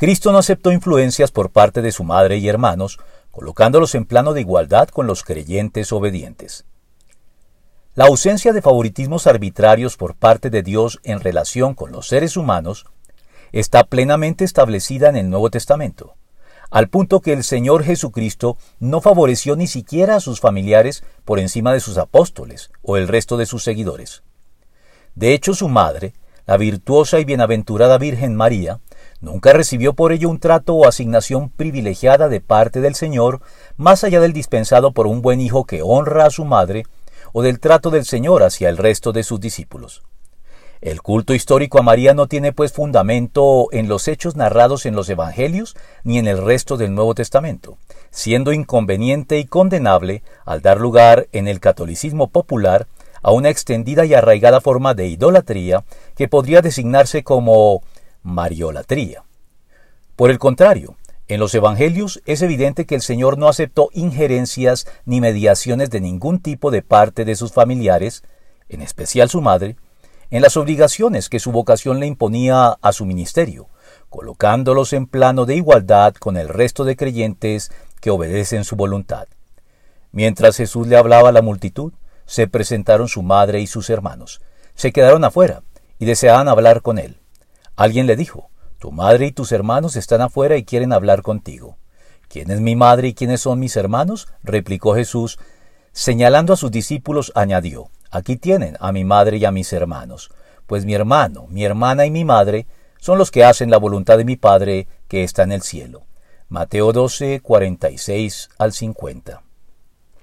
Cristo no aceptó influencias por parte de su madre y hermanos, colocándolos en plano de igualdad con los creyentes obedientes. La ausencia de favoritismos arbitrarios por parte de Dios en relación con los seres humanos está plenamente establecida en el Nuevo Testamento, al punto que el Señor Jesucristo no favoreció ni siquiera a sus familiares por encima de sus apóstoles o el resto de sus seguidores. De hecho, su madre, la virtuosa y bienaventurada Virgen María, nunca recibió por ello un trato o asignación privilegiada de parte del Señor, más allá del dispensado por un buen hijo que honra a su madre, o del trato del Señor hacia el resto de sus discípulos. El culto histórico a María no tiene pues fundamento en los hechos narrados en los Evangelios ni en el resto del Nuevo Testamento, siendo inconveniente y condenable al dar lugar en el catolicismo popular a una extendida y arraigada forma de idolatría que podría designarse como mariolatría. Por el contrario, en los Evangelios es evidente que el Señor no aceptó injerencias ni mediaciones de ningún tipo de parte de sus familiares, en especial su madre, en las obligaciones que su vocación le imponía a su ministerio, colocándolos en plano de igualdad con el resto de creyentes que obedecen su voluntad. Mientras Jesús le hablaba a la multitud, se presentaron su madre y sus hermanos. Se quedaron afuera y deseaban hablar con él. Alguien le dijo, Tu madre y tus hermanos están afuera y quieren hablar contigo. ¿Quién es mi madre y quiénes son mis hermanos? replicó Jesús. Señalando a sus discípulos, añadió, Aquí tienen a mi madre y a mis hermanos, pues mi hermano, mi hermana y mi madre son los que hacen la voluntad de mi Padre que está en el cielo. Mateo 12, 46 al 50.